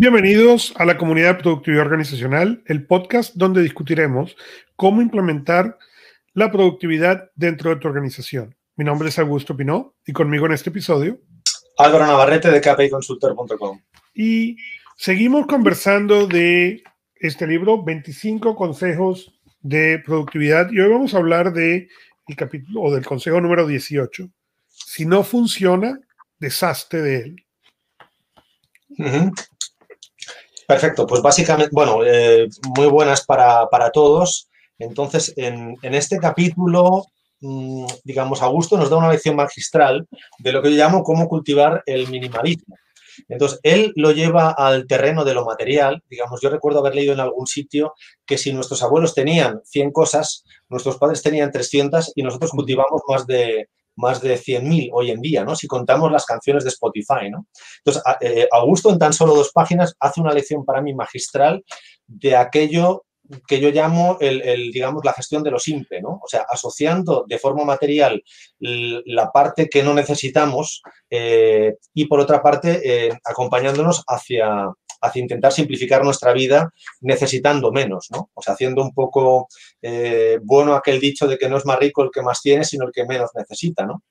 Bienvenidos a la comunidad de productividad organizacional, el podcast donde discutiremos cómo implementar la productividad dentro de tu organización. Mi nombre es Augusto Pinó y conmigo en este episodio Álvaro Navarrete de kpiconsultor.com. Y seguimos conversando de este libro, 25 consejos de productividad. Y hoy vamos a hablar de el capítulo o del consejo número 18. Si no funciona, deshazte de él. Perfecto, pues básicamente, bueno, eh, muy buenas para, todos. Entonces, en, este capítulo, mm, digamos, Augusto nos da una lección magistral de lo que yo llamo cómo cultivar el minimalismo. Entonces, él lo lleva al terreno de lo material. Digamos, yo recuerdo haber leído en algún sitio que si nuestros abuelos tenían 100 cosas, nuestros padres tenían 300 y nosotros cultivamos más de, más de 100.000 hoy en día, ¿no? Si contamos las canciones de Spotify, ¿no? Entonces, eh, Augusto en tan solo dos páginas hace una lección para mí magistral de aquello que yo llamo el, digamos, la gestión de lo simple, ¿no? O sea, asociando de forma material la parte que no necesitamos eh, y por otra parte eh, acompañándonos hacia, hacia intentar simplificar nuestra vida necesitando menos, ¿no? O sea, haciendo un poco eh, bueno aquel dicho de que no es más rico el que más tiene, sino el que menos necesita, ¿no?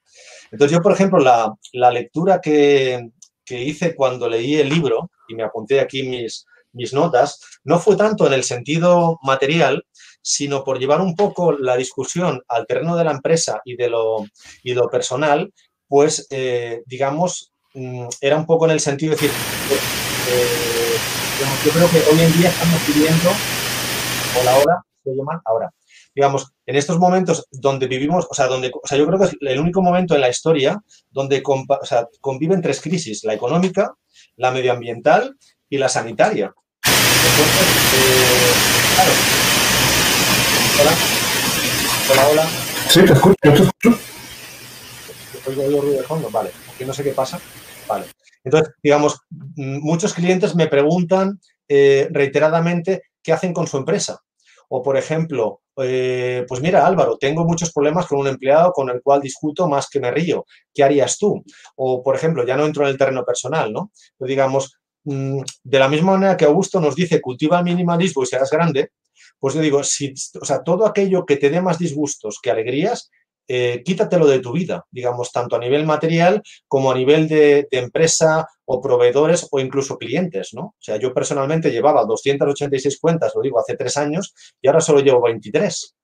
Entonces yo, por ejemplo, la, lectura que, hice cuando leí el libro, y me apunté aquí mis, mis notas, no fue tanto en el sentido material, sino por llevar un poco la discusión al terreno de la empresa y de lo, y lo personal, pues, eh, digamos, mm, era un poco en el sentido de decir, eh, yo creo que hoy en día estamos viviendo, hola, hola, ¿se mal? Ahora, digamos, en estos momentos donde vivimos, o sea, donde, o sea, yo creo que es el único momento en la historia donde conviven tres crisis, la económica, la medioambiental y la sanitaria. Entonces, eh, claro. Hola. Hola, hola. Sí, te escucho, te escucho. Oigo ruido de fondo, vale. Aquí no sé qué pasa. Vale. Entonces, digamos, muchos clientes me preguntan eh, reiteradamente qué hacen con su empresa. O, por ejemplo, eh, pues mira, Álvaro, tengo muchos problemas con un empleado con el cual discuto más que me río. ¿Qué harías tú? O, por ejemplo, ya no entro en el terreno personal, ¿no? Pero digamos, mm, de la misma manera que Augusto nos dice, cultiva minimalismo y serás grande, pues yo digo, o sea, todo aquello que te dé más disgustos que alegrías, eh, quítatelo de tu vida, digamos, tanto a nivel material como a nivel de, empresa o proveedores o incluso clientes, ¿no? O sea, yo personalmente llevaba 286 cuentas, lo digo, hace tres años y ahora solo llevo 23.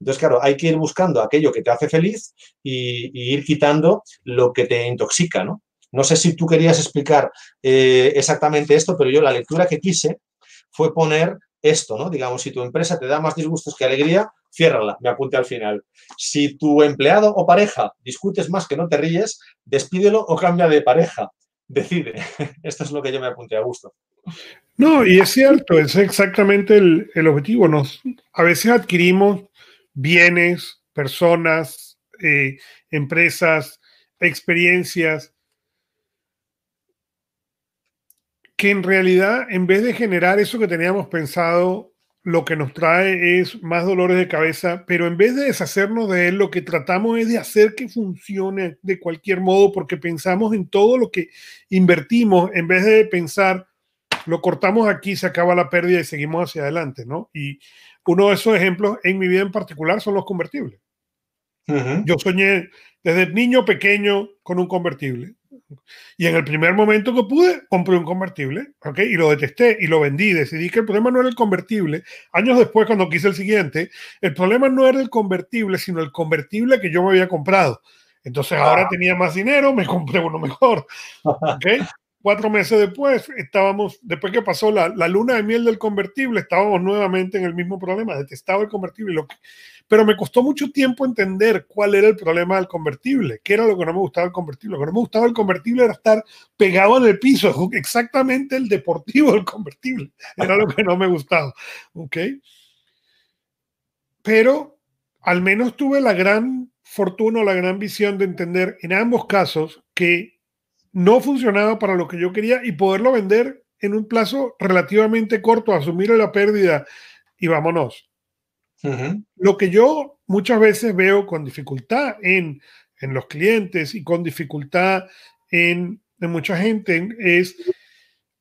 Entonces, claro, hay que ir buscando aquello que te hace feliz y, ir quitando lo que te intoxica, ¿no? No sé si tú querías explicar eh, exactamente esto, pero yo la lectura que quise fue poner esto, ¿no? Digamos, si tu empresa te da más disgustos que alegría, ciérrala, me apunte al final. Si tu empleado o pareja discutes más que no te ríes, despídelo o cambia de pareja. Decide. Esto es lo que yo me apunté a gusto. No, y es cierto, es exactamente el, objetivo. Nos, a veces adquirimos bienes, personas, eh, empresas, experiencias que en realidad, en vez de generar eso que teníamos pensado, lo que nos trae es más dolores de cabeza, pero en vez de deshacernos de él, lo que tratamos es de hacer que funcione de cualquier modo, porque pensamos en todo lo que invertimos, en vez de pensar, lo cortamos aquí, se acaba la pérdida y seguimos hacia adelante, ¿no? Y uno de esos ejemplos en mi vida en particular son los convertibles. Yo soñé desde niño pequeño con un convertible. Y en el primer momento que pude, compré un convertible, ¿ok? Y lo detesté y lo vendí. Decidí que el problema no era el convertible. Años después, cuando quise el siguiente, el problema no era el convertible, sino el convertible que yo me había comprado. Entonces ahora ah. tenía más dinero, me compré uno mejor, ¿ok? Cuatro meses después, estábamos, después que pasó la, la luna de miel del convertible, estábamos nuevamente en el mismo problema. Detestaba el convertible. Lo que, pero me costó mucho tiempo entender cuál era el problema del convertible, qué era lo que no me gustaba del convertible. Lo que no me gustaba del convertible era estar pegado en el piso, exactamente el deportivo del convertible. Era lo que no me gustaba. ¿Ok? Pero al menos tuve la gran fortuna o la gran visión de entender en ambos casos que no funcionaba para lo que yo quería y poderlo vender en un plazo relativamente corto, asumir la pérdida y vámonos. Lo que yo muchas veces veo con dificultad en, los clientes y con dificultad en, mucha gente es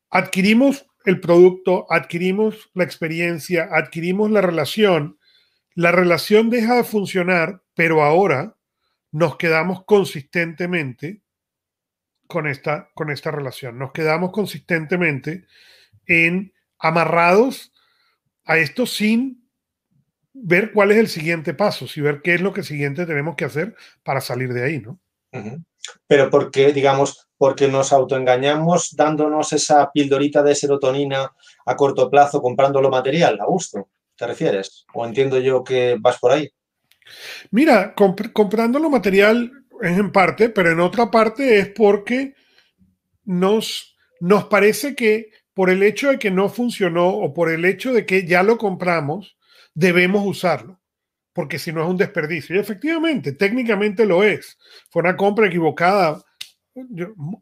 adquirimos el producto, adquirimos la experiencia, adquirimos la relación, la relación deja de funcionar, pero ahora nos quedamos consistentemente con esta, con esta relación, nos quedamos consistentemente en amarrados a esto sin ver cuál es el siguiente paso, si ver qué es lo que siguiente tenemos que hacer para salir de ahí, ¿no? Pero porque, digamos, porque nos autoengañamos dándonos esa pildorita de serotonina a corto plazo comprando lo material, a gusto, ¿te refieres? ¿O entiendo yo que vas por ahí? Mira, comprando lo material es en parte, pero en otra parte es porque nos, nos parece que por el hecho de que no funcionó o por el hecho de que ya lo compramos, debemos usarlo, porque si no es un desperdicio. Y efectivamente, técnicamente lo es. Fue una compra equivocada.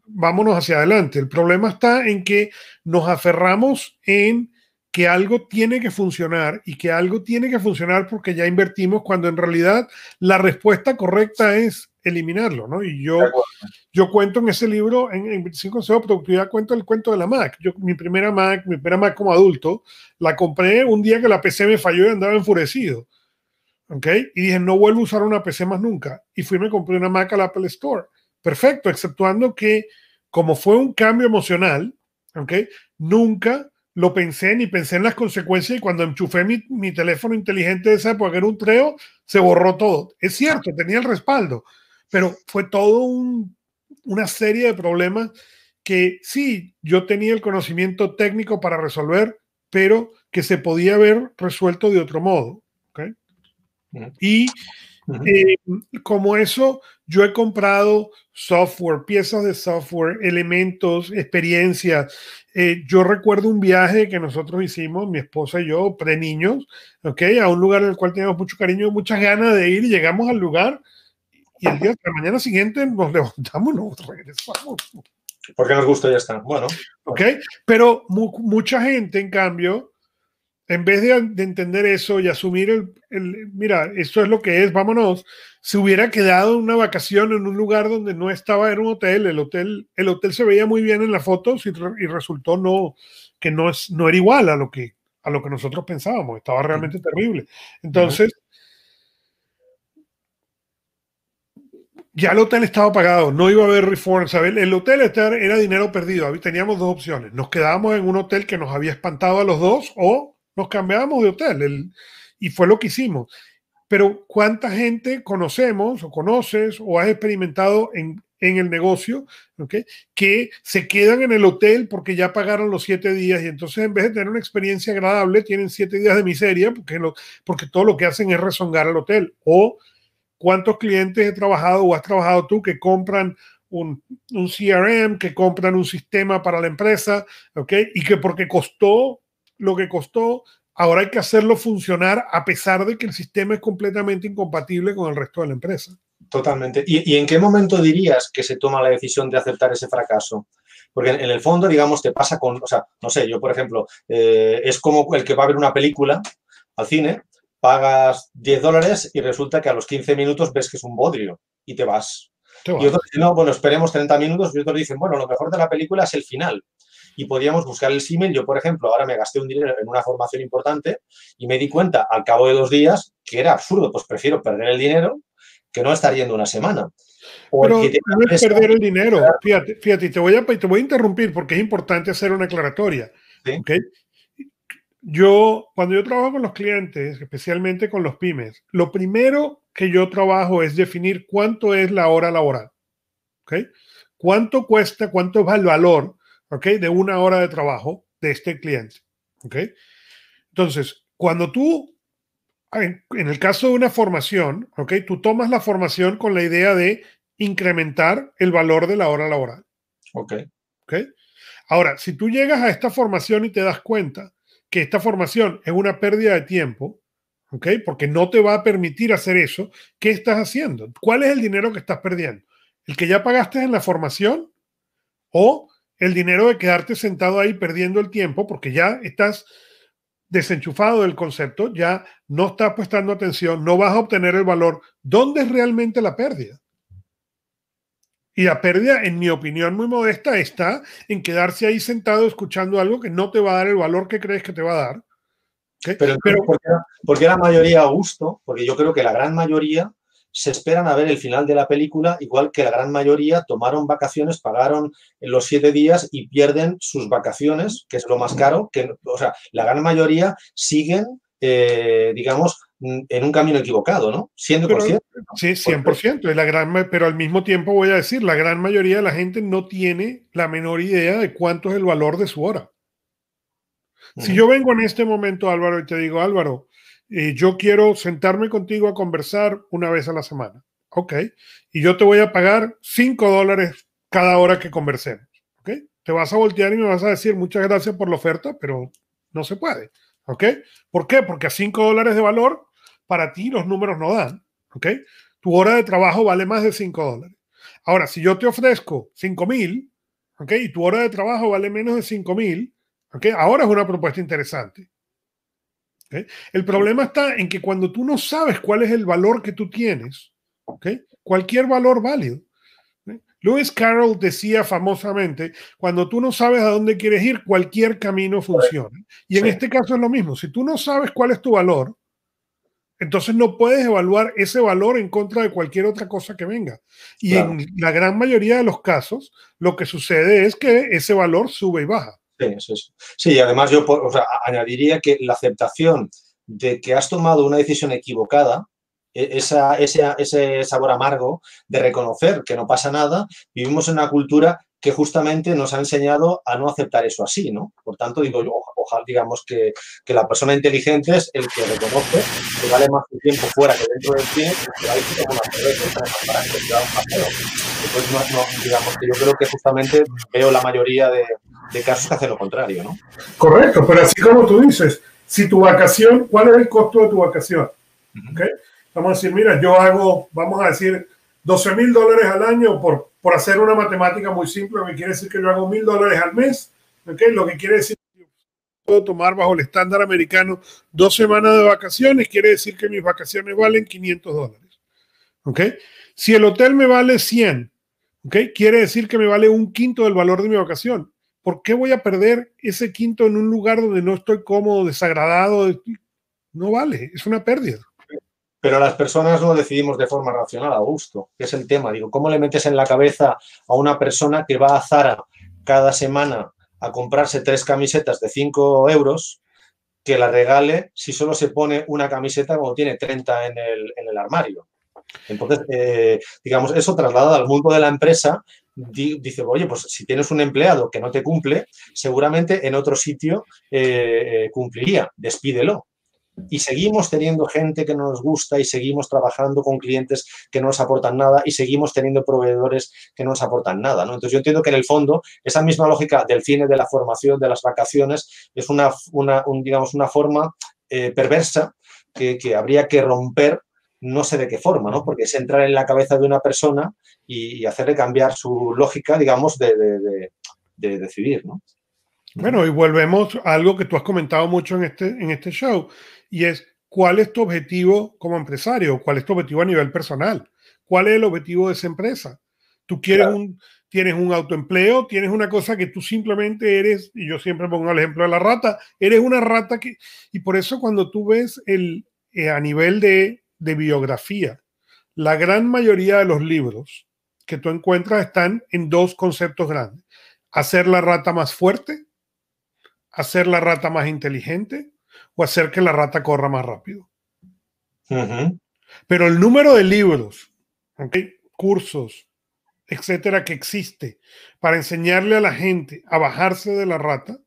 vámonos hacia adelante. El problema está en que nos aferramos en que algo tiene que funcionar y que algo tiene que funcionar porque ya invertimos cuando en realidad la respuesta correcta es eliminarlo, ¿no? Y yo, yo cuento en ese libro, en, en 25 consejos de productividad, cuento el cuento de la Mac. Yo, mi primera Mac, mi primera Mac como adulto, la compré un día que la PC me falló y andaba enfurecido. ¿Ok? Y dije, no vuelvo a usar una PC más nunca. Y fui y me compré una Mac al Apple Store. Perfecto, exceptuando que como fue un cambio emocional, ¿ok? Nunca lo pensé ni pensé en las consecuencias y cuando enchufé mi, mi teléfono inteligente de esa época, que era un treo, se borró todo. Es cierto, tenía el respaldo, pero fue todo un, una serie de problemas que sí, yo tenía el conocimiento técnico para resolver, pero que se podía haber resuelto de otro modo. ¿okay? Y eh, como eso, yo he comprado software, piezas de software, elementos, experiencias. Eh, yo recuerdo un viaje que nosotros hicimos, mi esposa y yo, pre-niños, ¿okay? a un lugar al cual teníamos mucho cariño, muchas ganas de ir y llegamos al lugar y el día de la mañana siguiente nos levantamos y nos regresamos. Porque nos gusta y ya está. Bueno. Ok, pero mucha gente, en cambio, en vez de, entender eso y asumir el, mira, esto es lo que es, vámonos, se hubiera quedado en una vacación en un lugar donde no estaba, en un hotel, el hotel, el hotel se veía muy bien en las fotos y, resultó no, que no, es, no era igual a lo que, a lo que nosotros pensábamos, estaba realmente terrible. Entonces, ya el hotel estaba pagado, no iba a haber reform, ¿sabes? El hotel era dinero perdido, teníamos dos opciones, nos quedábamos en un hotel que nos había espantado a los dos o nos cambiábamos de hotel y fue lo que hicimos. Pero ¿cuánta gente conocemos o conoces o has experimentado en, el negocio que se quedan en el hotel porque ya pagaron los siete días y entonces en vez de tener una experiencia agradable tienen siete días de miseria porque, lo, porque todo lo que hacen es rezongar al hotel? O cuántos clientes he trabajado o has trabajado tú que compran un, un, CRM, que compran un sistema para la empresa, ¿ok? Y que porque costó lo que costó, ahora hay que hacerlo funcionar a pesar de que el sistema es completamente incompatible con el resto de la empresa. Totalmente. ¿Y, en qué momento dirías que se toma la decisión de aceptar ese fracaso? Porque en, el fondo, digamos, te pasa con, o sea, no sé, yo por ejemplo, eh, es como el que va a ver una película al cine, pagas 10 dólares y resulta que a los 15 minutos ves que es un bodrio y te vas. Y otros dicen, no, bueno, esperemos 30 minutos y otros dicen, bueno, lo mejor de la película es el final y podíamos buscar el símil. Yo, por ejemplo, ahora me gasté un dinero en una formación importante y me di cuenta al cabo de dos días que era absurdo, pues prefiero perder el dinero que no estar yendo una semana. Pero no es perder el dinero. Fíjate, fíjate te, voy a, te voy a interrumpir porque es importante hacer una aclaratoria. Yo, cuando yo trabajo con los clientes, especialmente con los pymes, lo primero que yo trabajo es definir cuánto es la hora laboral. ¿okay? ¿Cuánto cuesta, cuánto es el valor ¿ok? De una hora de trabajo de este cliente, ¿ok? Entonces, cuando tú, en, el caso de una formación, ¿ok? Tú tomas la formación con la idea de incrementar el valor de la hora laboral. Ok. Ok. Ahora, si tú llegas a esta formación y te das cuenta que esta formación es una pérdida de tiempo, ¿ok? Porque no te va a permitir hacer eso, ¿qué estás haciendo? ¿Cuál es el dinero que estás perdiendo? ¿El que ya pagaste en la formación o el dinero de quedarte sentado ahí perdiendo el tiempo porque ya estás desenchufado del concepto, ya no estás prestando atención, no vas a obtener el valor. ¿Dónde es realmente la pérdida? Y la pérdida, en mi opinión muy modesta, está en quedarse ahí sentado escuchando algo que no te va a dar el valor que crees que te va a dar. Pero, Pero ¿por, qué, la mayoría a gusto? Porque yo creo que la gran mayoría se esperan a ver el final de la película, igual que la gran mayoría tomaron vacaciones, pagaron los siete días y pierden sus vacaciones, que es lo más caro. Que, o sea, la gran mayoría siguen, eh, digamos, en un camino equivocado, ¿no? Siendo conscientes. Sí, 100%. la gran, pero al mismo tiempo voy a decir, la gran mayoría de la gente no tiene la menor idea de cuánto es el valor de su hora. Si yo vengo en este momento, Álvaro, y te digo, Álvaro, eh, yo quiero sentarme contigo a conversar una vez a la semana. Ok. Y yo te voy a pagar 5 dólares cada hora que conversemos. Ok. Te vas a voltear y me vas a decir muchas gracias por la oferta, pero no se puede. ¿Ok? ¿Por qué? Porque a 5 dólares de valor, para ti los números no dan. ¿Ok? Tu hora de trabajo vale más de 5 dólares. Ahora, si yo te ofrezco 5 mil, ¿ok? Y tu hora de trabajo vale menos de 5 mil, ¿ok? Ahora es una propuesta interesante. El problema está en que cuando tú no sabes cuál es el valor que tú tienes, cualquier valor válido. Lewis Carroll decía famosamente, cuando tú no sabes a dónde quieres ir, cualquier camino funciona. Y en este caso es lo mismo. Si tú no sabes cuál es tu valor, entonces no puedes evaluar ese valor en contra de cualquier otra cosa que venga. Y en la gran mayoría de los casos, lo que sucede es que ese valor sube y baja. Sí, sí, además yo añadiría que la aceptación de que has tomado una decisión equivocada, e, esa, ese, ese sabor amargo de reconocer que no pasa nada, vivimos en una cultura que justamente nos ha enseñado a no aceptar eso así, ¿no? Por tanto, digo, ojalá, digamos que, que, la persona inteligente es el que reconoce que vale más su tiempo fuera que dentro del cine, que hay que tomar una cerveza para que un paseo. Entonces, no, no, digamos que yo creo que justamente veo la mayoría de, de casos que hacen lo contrario, ¿no? Correcto, pero así como tú dices, si tu vacación, ¿cuál es el costo de tu vacación? Vamos a decir, mira, yo hago, vamos a decir, 12 mil dólares al año por, por hacer una matemática muy simple, que quiere decir que yo hago mil dólares al mes, ¿okay? lo que quiere decir puedo tomar bajo el estándar americano dos semanas de vacaciones, quiere decir que mis vacaciones valen 500 dólares. ¿okay? Si el hotel me vale 100, ¿okay? quiere decir que me vale un quinto del valor de mi vacación. ¿por qué voy a perder ese quinto en un lugar donde no estoy cómodo, desagradado? No vale, es una pérdida. Pero las personas lo decidimos de forma racional, a gusto, es el tema. Digo, ¿cómo le metes en la cabeza a una persona que va a Zara cada semana a comprarse tres camisetas de 5 euros que la regale si solo se pone una camiseta como tiene 30 en el, en el armario? Entonces, eh, digamos, eso trasladado al mundo de la empresa, dice, oye, pues si tienes un empleado que no te cumple, seguramente en otro sitio eh, eh, cumpliría, despídelo. Y seguimos teniendo gente que no nos gusta y seguimos trabajando con clientes que no nos aportan nada y seguimos teniendo proveedores que no nos aportan nada. ¿no? Entonces yo entiendo que en el fondo esa misma lógica del cine, de la formación, de las vacaciones, es una, digamos, una forma perversa que, que habría que romper no sé de qué forma, ¿no? Porque es entrar en la cabeza de una persona y, hacerle cambiar su lógica, digamos, de, decidir, ¿no? Bueno, y volvemos a algo que tú has comentado mucho en este, en este show, y es cuál es tu objetivo como empresario, cuál es tu objetivo a nivel personal, cuál es el objetivo de esa empresa. Tú quieres un, tienes un autoempleo, tienes una cosa que tú simplemente eres, y yo siempre pongo el ejemplo de la rata, eres una rata que, y por eso cuando tú ves el, eh, a nivel de de biografía. La gran mayoría de los libros que tú encuentras están en dos conceptos grandes. Hacer la rata más fuerte, hacer la rata más inteligente o hacer que la rata corra más rápido. Pero el número de libros, cursos, etcétera, que existe para enseñarle a la gente a bajarse de la rata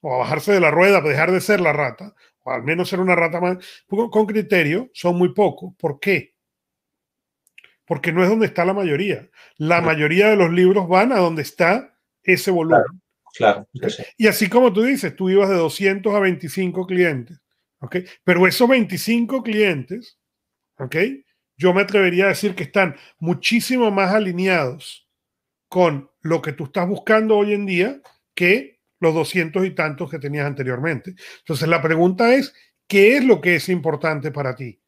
o a bajarse de la rueda, dejar de ser la rata, al menos ser una rata más, con criterio, son muy pocos. ¿Por qué? Porque no es donde está la mayoría. La mayoría de los libros van a donde está ese volumen. Claro. Y así como tú dices, tú ibas de 200 a 25 clientes. ¿ok? Pero esos 25 clientes, ¿ok? Yo me atrevería a decir que están muchísimo más alineados con lo que tú estás buscando hoy en día que los doscientos y tantos que tenías anteriormente. Entonces la pregunta es, ¿qué es lo que es importante para ti?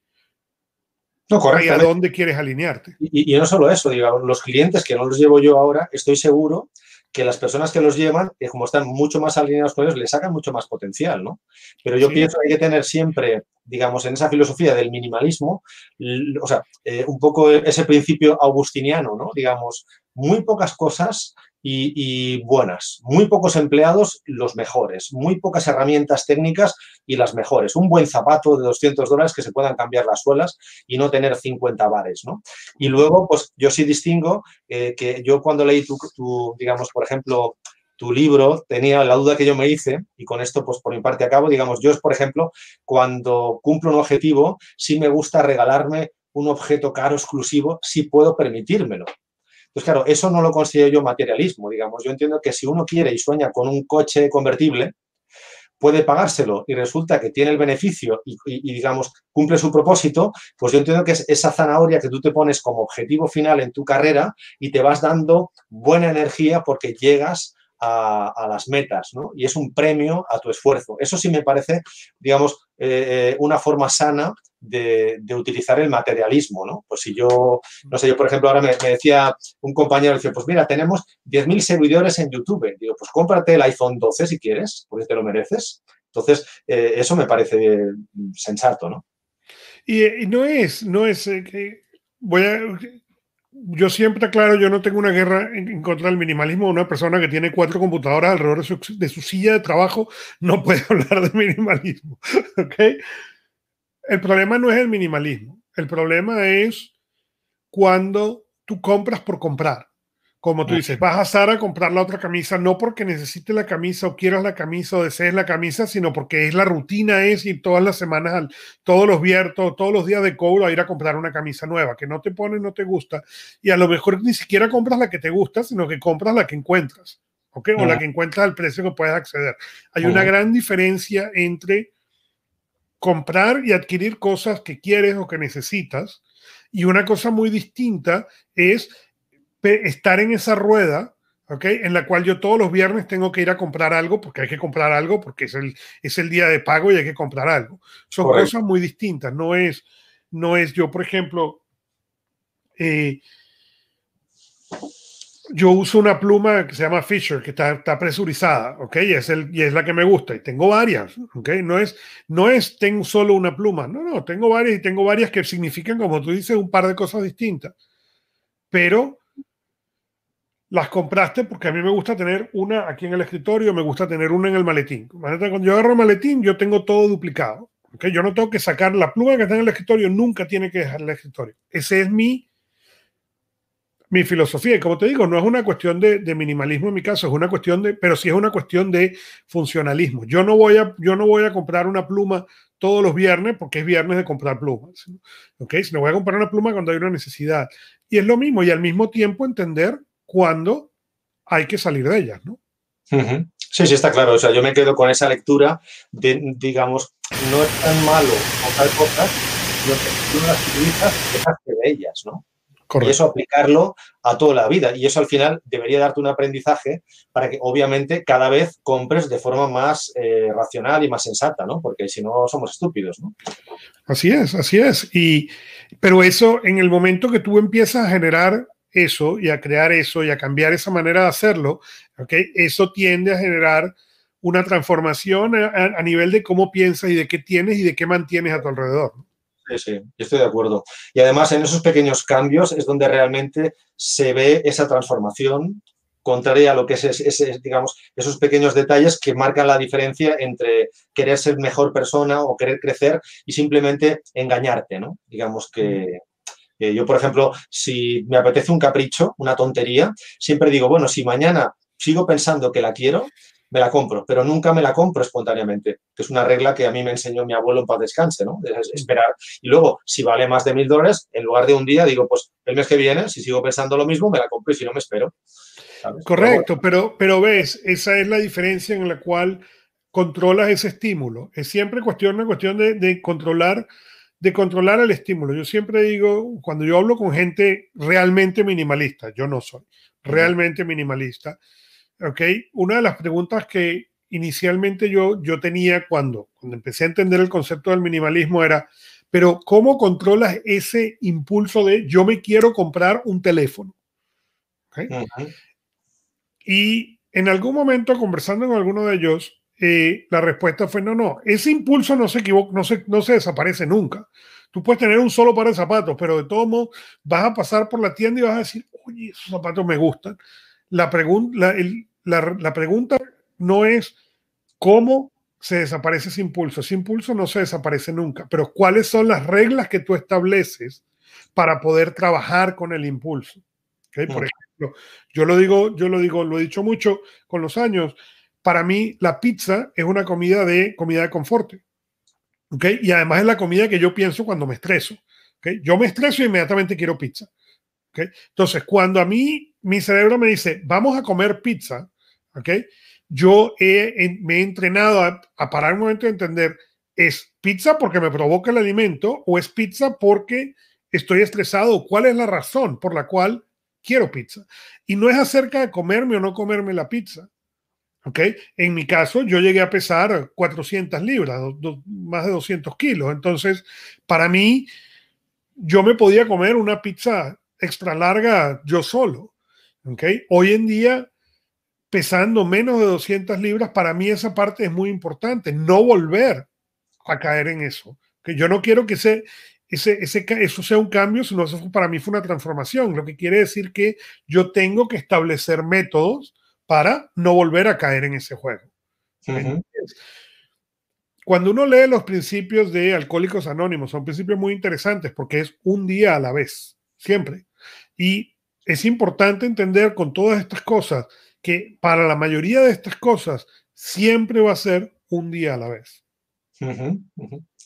no, correcto. a dónde quieres alinearte. Y, y, no solo eso, digamos, los clientes que no los llevo yo ahora, estoy seguro que las personas que los llevan, que como están mucho más alineados con ellos, les sacan mucho más potencial, ¿no? Pero yo pienso que hay que tener siempre, digamos, en esa filosofía del minimalismo, o sea, eh, un poco ese principio augustiniano, ¿no? Digamos, muy pocas cosas y, buenas. Muy pocos empleados, los mejores. Muy pocas herramientas técnicas y las mejores. Un buen zapato de 200 dólares que se puedan cambiar las suelas y no tener 50 bares, ¿no? Y luego, pues yo sí distingo eh, que yo cuando leí tu, digamos, por ejemplo, tu libro, tenía la duda que yo me hice, y con esto, pues por mi parte acabo, digamos, yo, por ejemplo, cuando cumplo un objetivo, sí me gusta regalarme un objeto caro exclusivo si puedo permitírmelo. Pues claro, eso no lo considero yo materialismo, digamos. Yo entiendo que si uno quiere y sueña con un coche convertible, puede pagárselo y resulta que tiene el beneficio y, digamos, cumple su propósito, pues yo entiendo que es esa zanahoria que tú te pones como objetivo final en tu carrera y te vas dando buena energía porque llegas a, las metas, ¿no? Y es un premio a tu esfuerzo. Eso sí me parece, digamos, eh, eh, una forma sana de, utilizar el materialismo, ¿no? Pues si yo, no sé, yo por ejemplo ahora me, decía un compañero, dice, pues mira, tenemos 10.000 seguidores en YouTube. Digo, pues cómprate el iPhone 12 si quieres, porque te lo mereces. Entonces, eh, eso me parece sensato, ¿no? Y, no es, no es que voy a, yo siempre aclaro, yo no tengo una guerra en, contra del minimalismo. Una persona que tiene cuatro computadoras alrededor de su, de su silla de trabajo no puede hablar de minimalismo. ¿ok? El problema no es el minimalismo. El problema es cuando tú compras por comprar. Como tú dices, vas a Sara a comprar la otra camisa, no porque necesites la camisa o quieras la camisa o desees la camisa, sino porque es la rutina, es ir todas las semanas, todos los viernes, todos los días de cobro a ir a comprar una camisa nueva, que no te pone, no te gusta. Y a lo mejor ni siquiera compras la que te gusta, sino que compras la que encuentras, ¿ok? O la que encuentras al precio que puedes acceder. Hay una gran diferencia entre comprar y adquirir cosas que quieres o que necesitas. Y una cosa muy distinta es estar en esa rueda, ¿ok? En la cual yo todos los viernes tengo que ir a comprar algo porque hay que comprar algo porque es el, es el día de pago y hay que comprar algo. Son cosas muy distintas. No es, no es yo, por ejemplo, eh, yo uso una pluma que se llama Fisher, que está, está presurizada, ¿ok? Y es, el, y es la que me gusta. Y tengo varias, ¿ok? No es, no es tengo solo una pluma, no, no, tengo varias y tengo varias que significan, como tú dices, un par de cosas distintas. Pero las compraste porque a mí me gusta tener una aquí en el escritorio, me gusta tener una en el maletín. Cuando yo agarro maletín, yo tengo todo duplicado. ¿okay? Yo no tengo que sacar la pluma que está en el escritorio, nunca tiene que dejar el escritorio. Ese es mi mi filosofía. Y como te digo, no es una cuestión de, minimalismo en mi caso, es una cuestión de, pero sí es una cuestión de funcionalismo. Yo no voy a, yo no voy a comprar una pluma todos los viernes porque es viernes de comprar plumas. ¿Ok? Si no voy a comprar una pluma cuando hay una necesidad. Y es lo mismo, y al mismo tiempo entender cuándo hay que salir de ellas, ¿no? Sí, sí, está claro. O sea, yo me quedo con esa lectura de, digamos, no es tan malo comprar cosas, sino que tú las utilizas, dejaste de ellas, ¿no? Y eso aplicarlo a toda la vida. Y eso al final debería darte un aprendizaje para que obviamente cada vez compres de forma más eh, racional y más sensata, ¿no? Porque si no somos estúpidos, ¿no? Así es, así es. Y, pero eso, en el momento que tú empiezas a generar eso y a crear eso y a cambiar esa manera de hacerlo, ¿okay? eso tiende a generar una transformación a, a nivel de cómo piensas y de qué tienes y de qué mantienes a tu alrededor. Sí, sí, estoy de acuerdo. Y además en esos pequeños cambios es donde realmente se ve esa transformación contraria a lo que es, digamos, esos pequeños detalles que marcan la diferencia entre querer ser mejor persona o querer crecer y simplemente engañarte, ¿no? Digamos que, que yo, por ejemplo, si me apetece un capricho, una tontería, siempre digo, bueno, si mañana sigo pensando que la quiero, me la compro, pero nunca me la compro espontáneamente, que es una regla que a mí me enseñó mi abuelo en paz descanse, ¿no? esperar. Y luego, si vale más de mil dólares, en lugar de un día, digo, pues el mes que viene, si sigo pensando lo mismo, me la compro y si no, me espero. Correcto, pero, pero ves, esa es la diferencia en la cual controlas ese estímulo. Es siempre cuestión, una cuestión de, de controlar de controlar el estímulo. Yo siempre digo, cuando yo hablo con gente realmente minimalista, yo no soy realmente minimalista, ¿ok? Una de las preguntas que inicialmente yo, yo tenía cuando, cuando empecé a entender el concepto del minimalismo era, pero ¿cómo controlas ese impulso de yo me quiero comprar un teléfono? Y en algún momento, conversando con alguno de ellos, eh, la respuesta fue no, no, ese impulso no se equivoca, no se, no se desaparece nunca. Tú puedes tener un solo par de zapatos, pero de todos modos vas a pasar por la tienda y vas a decir, oye, esos zapatos me gustan. La, pregunta la, la pregunta no es cómo se desaparece ese impulso. Ese impulso no se desaparece nunca, pero cuáles son las reglas que tú estableces para poder trabajar con el impulso. Por ejemplo, yo lo digo, yo lo digo, lo he dicho mucho con los años. Para mí, la pizza es una comida de comida de confort. ¿okay? Y además es la comida que yo pienso cuando me estreso. ¿okay? Yo me estreso y inmediatamente quiero pizza. ¿okay? Entonces, cuando a mí mi cerebro me dice, vamos a comer pizza, ¿okay? yo he, me he entrenado a, a, parar un momento de entender, ¿es pizza porque me provoca el alimento o es pizza porque estoy estresado? ¿Cuál es la razón por la cual quiero pizza? Y no es acerca de comerme o no comerme la pizza. ¿Ok? En mi caso, yo llegué a pesar 400 libras, más de 200 kilos. Entonces, para mí, yo me podía comer una pizza extra larga yo solo. ¿Ok? Hoy en día, pesando menos de 200 libras, para mí esa parte es muy importante. No volver a caer en eso. Que yo no quiero que ese, ese, ese, eso sea un cambio, sino eso para mí fue una transformación. Lo que quiere decir que yo tengo que establecer métodos para no volver a caer en ese juego. Cuando uno lee los principios de Alcohólicos Anónimos, son principios muy interesantes porque es un día a la vez, siempre. Y es importante entender con todas estas cosas que para la mayoría de estas cosas siempre va a ser un día a la vez.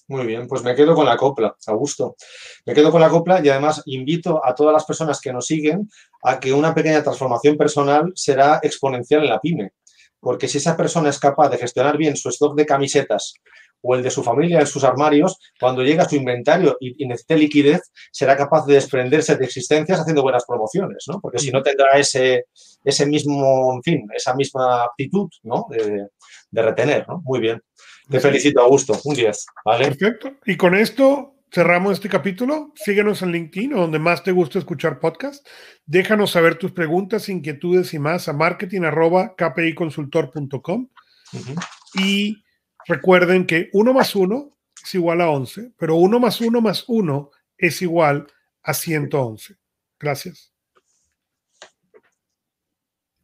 Muy bien, pues me quedo con la copla, a gusto. Me quedo con la copla y además invito a todas las personas que nos siguen a que una pequeña transformación personal será exponencial en la pyme. Porque si esa persona es capaz de gestionar bien su stock de camisetas o el de su familia en sus armarios, cuando llega a su inventario y, y, necesite liquidez, será capaz de desprenderse de existencias haciendo buenas promociones, ¿no? Porque si no tendrá ese, ese mismo, en fin, esa misma actitud, ¿no? De, de retener, ¿no? Muy bien. Te felicito, Augusto. Un 10. ¿vale? Perfecto. Y con esto cerramos este capítulo. Síguenos en LinkedIn o donde más te guste escuchar podcast. Déjanos saber tus preguntas, inquietudes y más a marketing.kpiconsultor.com. Uh -huh. Y recuerden que 1 más 1 es igual a 11, pero 1 más 1 más 1 es igual a 111. Gracias.